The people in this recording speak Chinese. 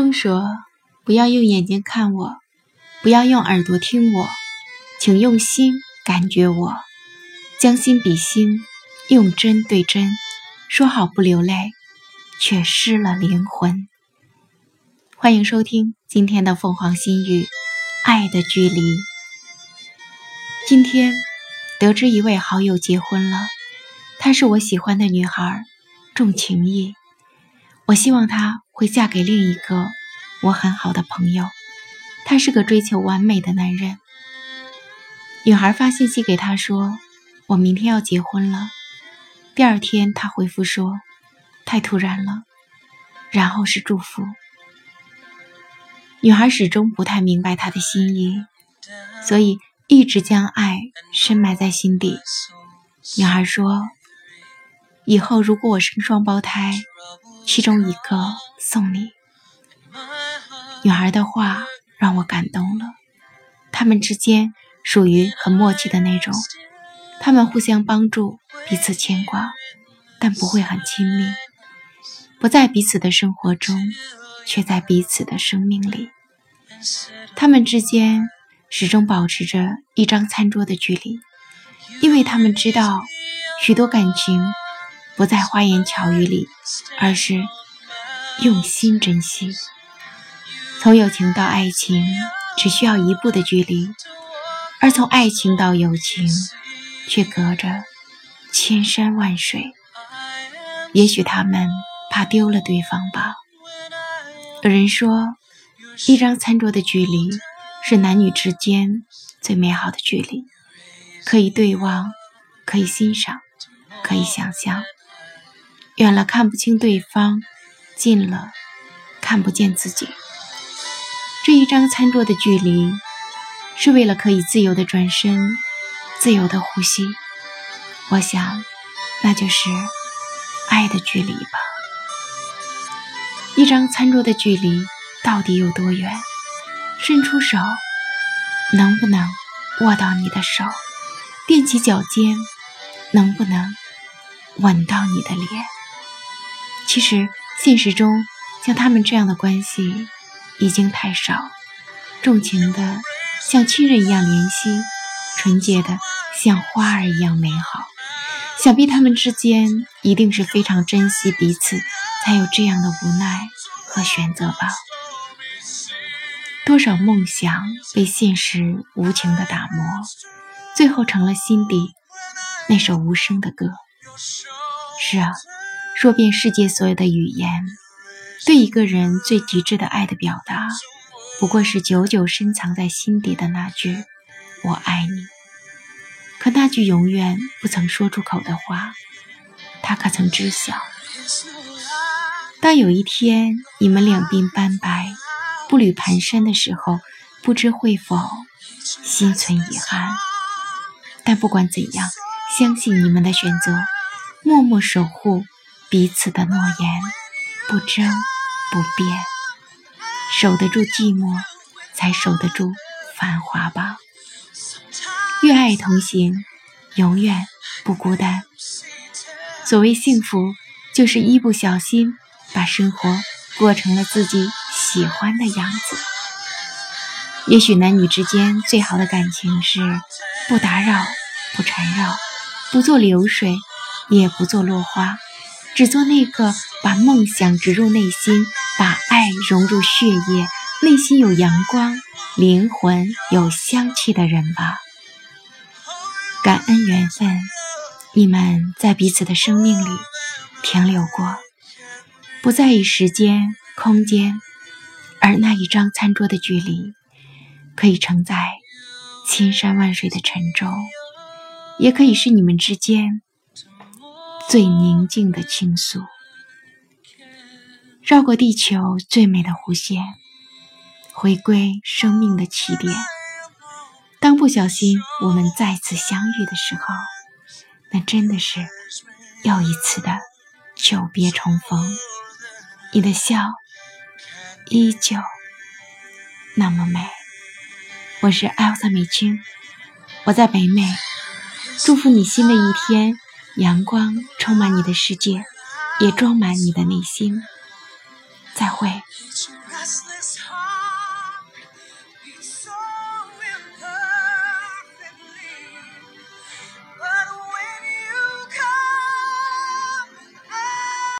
风说：“不要用眼睛看我，不要用耳朵听我，请用心感觉我，将心比心，用真对真，说好不流泪，却失了灵魂。”欢迎收听今天的凤凰心语，《爱的距离》。今天得知一位好友结婚了，她是我喜欢的女孩，重情义。我希望她会嫁给另一个我很好的朋友。他是个追求完美的男人。女孩发信息给他说：“我明天要结婚了。”第二天他回复说：“太突然了。”然后是祝福。女孩始终不太明白他的心意，所以一直将爱深埋在心底。女孩说：“以后如果我生双胞胎。”其中一个送你。女孩的话让我感动了。他们之间属于很默契的那种，他们互相帮助，彼此牵挂，但不会很亲密。不在彼此的生活中，却在彼此的生命里。他们之间始终保持着一张餐桌的距离，因为他们知道许多感情。不在花言巧语里，而是用心珍惜。从友情到爱情，只需要一步的距离；而从爱情到友情，却隔着千山万水。也许他们怕丢了对方吧。有人说，一张餐桌的距离是男女之间最美好的距离，可以对望，可以欣赏，可以想象。远了看不清对方，近了看不见自己。这一张餐桌的距离，是为了可以自由的转身，自由的呼吸。我想，那就是爱的距离吧。一张餐桌的距离到底有多远？伸出手，能不能握到你的手？踮起脚尖，能不能吻到你的脸？其实，现实中像他们这样的关系已经太少，重情的像亲人一样怜惜，纯洁的像花儿一样美好。想必他们之间一定是非常珍惜彼此，才有这样的无奈和选择吧。多少梦想被现实无情的打磨，最后成了心底那首无声的歌。是啊。说遍世界所有的语言，对一个人最极致的爱的表达，不过是久久深藏在心底的那句“我爱你”。可那句永远不曾说出口的话，他可曾知晓？当有一天你们两鬓斑白、步履蹒跚的时候，不知会否心存遗憾？但不管怎样，相信你们的选择，默默守护。彼此的诺言，不争不辩，守得住寂寞，才守得住繁华吧。越爱同行，永远不孤单。所谓幸福，就是一不小心把生活过成了自己喜欢的样子。也许男女之间最好的感情是不打扰、不缠绕，不做流水，也不做落花。只做那个把梦想植入内心，把爱融入血液，内心有阳光，灵魂有香气的人吧。感恩缘分，你们在彼此的生命里停留过，不在意时间、空间，而那一张餐桌的距离，可以承载千山万水的沉重，也可以是你们之间。最宁静的倾诉，绕过地球最美的弧线，回归生命的起点。当不小心我们再次相遇的时候，那真的是又一次的久别重逢。你的笑依旧那么美。我是艾莎美青，我在北美，祝福你新的一天。阳光充满你的世界，也装满你的内心。再会。